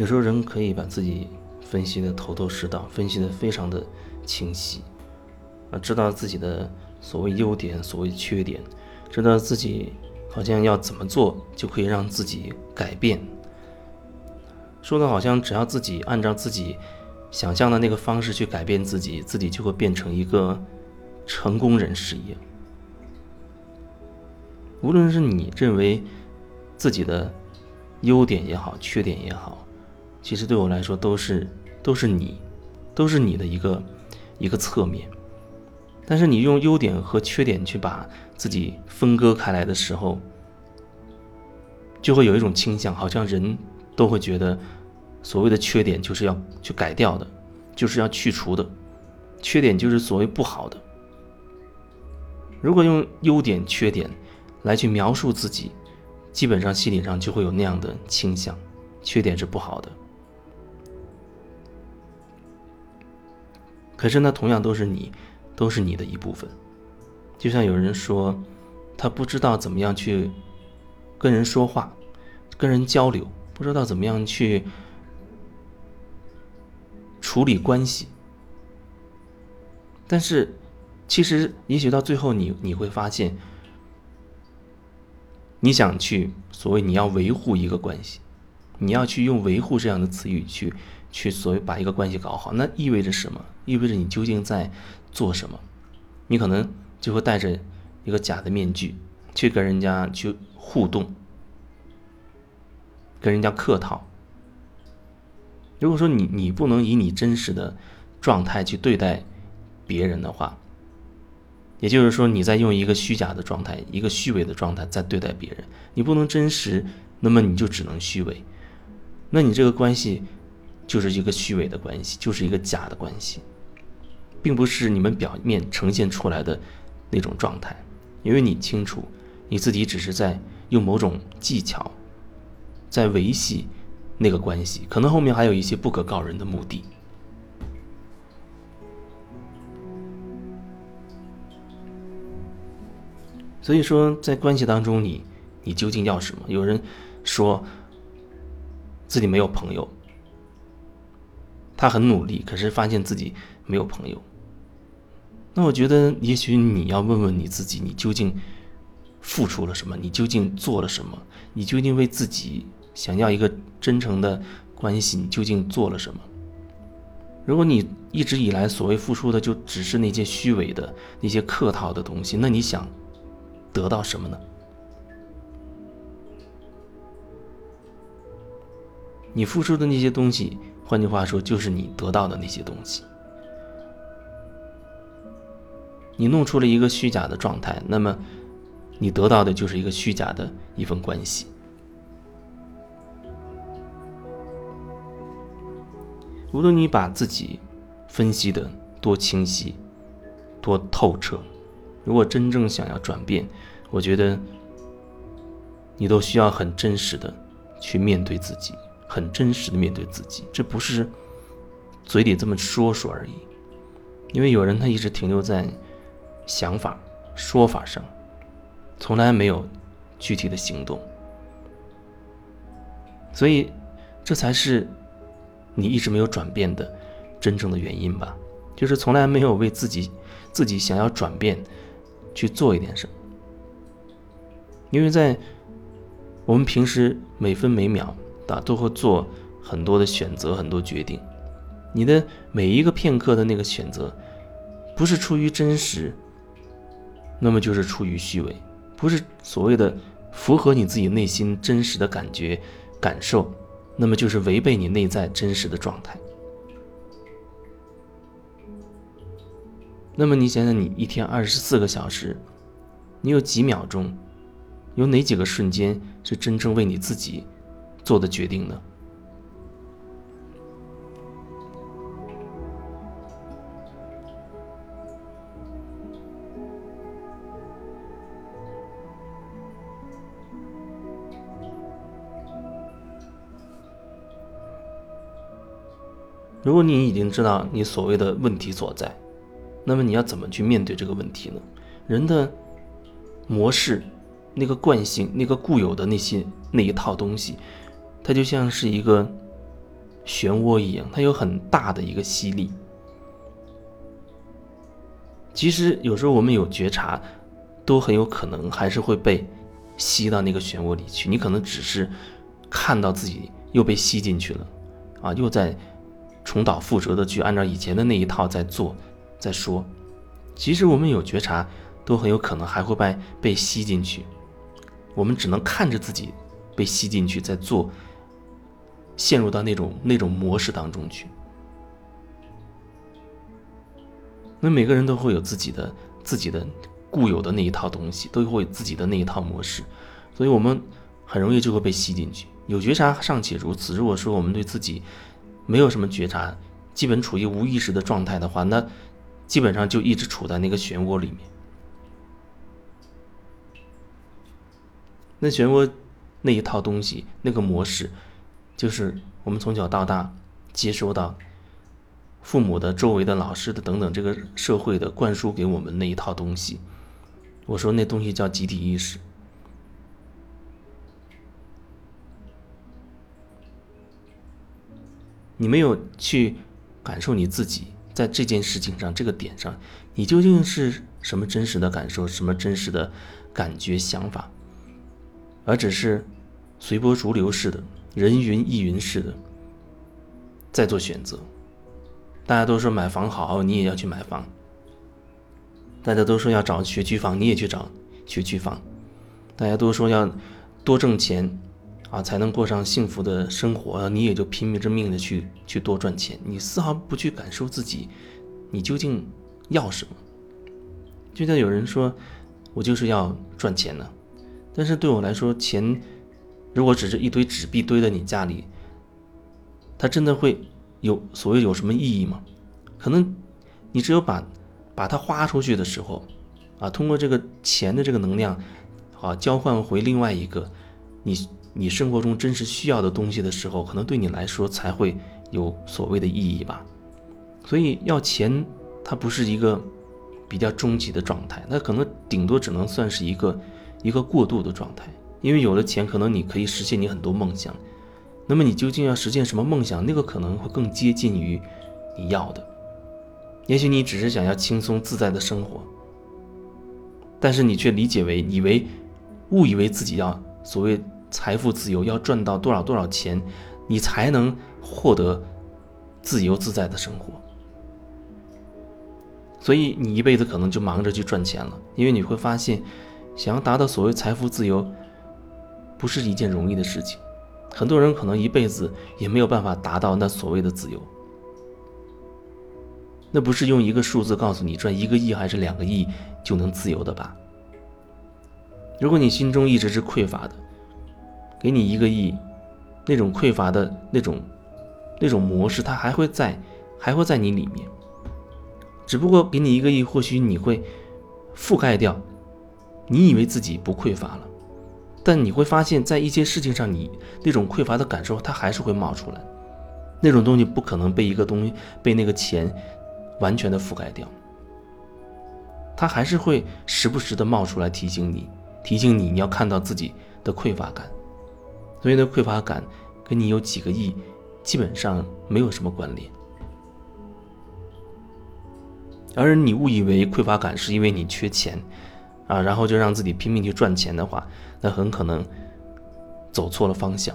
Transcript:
有时候人可以把自己分析的头头是道，分析的非常的清晰，啊，知道自己的所谓优点、所谓缺点，知道自己好像要怎么做就可以让自己改变，说的好像只要自己按照自己想象的那个方式去改变自己，自己就会变成一个成功人士一样。无论是你认为自己的优点也好，缺点也好。其实对我来说都是都是你，都是你的一个一个侧面。但是你用优点和缺点去把自己分割开来的时候，就会有一种倾向，好像人都会觉得所谓的缺点就是要去改掉的，就是要去除的，缺点就是所谓不好的。如果用优点、缺点来去描述自己，基本上心理上就会有那样的倾向，缺点是不好的。可是那同样都是你，都是你的一部分。就像有人说，他不知道怎么样去跟人说话，跟人交流，不知道怎么样去处理关系。但是，其实也许到最后，你你会发现，你想去所谓你要维护一个关系，你要去用维护这样的词语去。去所谓把一个关系搞好，那意味着什么？意味着你究竟在做什么？你可能就会带着一个假的面具去跟人家去互动，跟人家客套。如果说你你不能以你真实的状态去对待别人的话，也就是说你在用一个虚假的状态、一个虚伪的状态在对待别人，你不能真实，那么你就只能虚伪，那你这个关系。就是一个虚伪的关系，就是一个假的关系，并不是你们表面呈现出来的那种状态，因为你清楚，你自己只是在用某种技巧，在维系那个关系，可能后面还有一些不可告人的目的。所以说，在关系当中，你你究竟要什么？有人说自己没有朋友。他很努力，可是发现自己没有朋友。那我觉得，也许你要问问你自己：你究竟付出了什么？你究竟做了什么？你究竟为自己想要一个真诚的关系，你究竟做了什么？如果你一直以来所谓付出的，就只是那些虚伪的、那些客套的东西，那你想得到什么呢？你付出的那些东西。换句话说，就是你得到的那些东西，你弄出了一个虚假的状态，那么你得到的就是一个虚假的一份关系。无论你把自己分析的多清晰、多透彻，如果真正想要转变，我觉得你都需要很真实的去面对自己。很真实的面对自己，这不是嘴里这么说说而已。因为有人他一直停留在想法、说法上，从来没有具体的行动，所以这才是你一直没有转变的真正的原因吧？就是从来没有为自己自己想要转变去做一点什么。因为在我们平时每分每秒。啊，都会做很多的选择，很多决定。你的每一个片刻的那个选择，不是出于真实，那么就是出于虚伪；不是所谓的符合你自己内心真实的感觉、感受，那么就是违背你内在真实的状态。那么你想想，你一天二十四个小时，你有几秒钟，有哪几个瞬间是真正为你自己？做的决定呢？如果你已经知道你所谓的问题所在，那么你要怎么去面对这个问题呢？人的模式、那个惯性、那个固有的那些那一套东西。它就像是一个漩涡一样，它有很大的一个吸力。其实有时候我们有觉察，都很有可能还是会被吸到那个漩涡里去。你可能只是看到自己又被吸进去了，啊，又在重蹈覆辙的去按照以前的那一套在做，在说。其实我们有觉察，都很有可能还会被被吸进去。我们只能看着自己被吸进去，在做，陷入到那种那种模式当中去。那每个人都会有自己的自己的固有的那一套东西，都会自己的那一套模式，所以我们很容易就会被吸进去。有觉察尚且如此，如果说我们对自己没有什么觉察，基本处于无意识的状态的话，那基本上就一直处在那个漩涡里面。那漩涡那一套东西，那个模式，就是我们从小到大接收到。父母的、周围的老师的等等，这个社会的灌输给我们那一套东西，我说那东西叫集体意识。你没有去感受你自己在这件事情上、这个点上，你究竟是什么真实的感受、什么真实的感觉、想法，而只是随波逐流似的、人云亦云似的在做选择。大家都说买房好，你也要去买房。大家都说要找学区房，你也去找学区房。大家都说要多挣钱，啊，才能过上幸福的生活，你也就拼命着命的去去多赚钱。你丝毫不去感受自己，你究竟要什么？就像有人说，我就是要赚钱呢。但是对我来说，钱如果只是一堆纸币堆在你家里，它真的会？有所谓有什么意义吗？可能你只有把把它花出去的时候，啊，通过这个钱的这个能量，啊，交换回另外一个你你生活中真实需要的东西的时候，可能对你来说才会有所谓的意义吧。所以要钱，它不是一个比较终极的状态，那可能顶多只能算是一个一个过渡的状态。因为有了钱，可能你可以实现你很多梦想。那么你究竟要实现什么梦想？那个可能会更接近于你要的。也许你只是想要轻松自在的生活，但是你却理解为以为误以为自己要所谓财富自由，要赚到多少多少钱，你才能获得自由自在的生活。所以你一辈子可能就忙着去赚钱了，因为你会发现，想要达到所谓财富自由，不是一件容易的事情。很多人可能一辈子也没有办法达到那所谓的自由。那不是用一个数字告诉你赚一个亿还是两个亿就能自由的吧？如果你心中一直是匮乏的，给你一个亿，那种匮乏的那种那种模式，它还会在，还会在你里面。只不过给你一个亿，或许你会覆盖掉，你以为自己不匮乏了。但你会发现，在一些事情上，你那种匮乏的感受，它还是会冒出来。那种东西不可能被一个东西、被那个钱完全的覆盖掉。它还是会时不时的冒出来提醒你，提醒你你要看到自己的匮乏感。所以，那匮乏感跟你有几个亿，基本上没有什么关联。而你误以为匮乏感是因为你缺钱。啊，然后就让自己拼命去赚钱的话，那很可能走错了方向。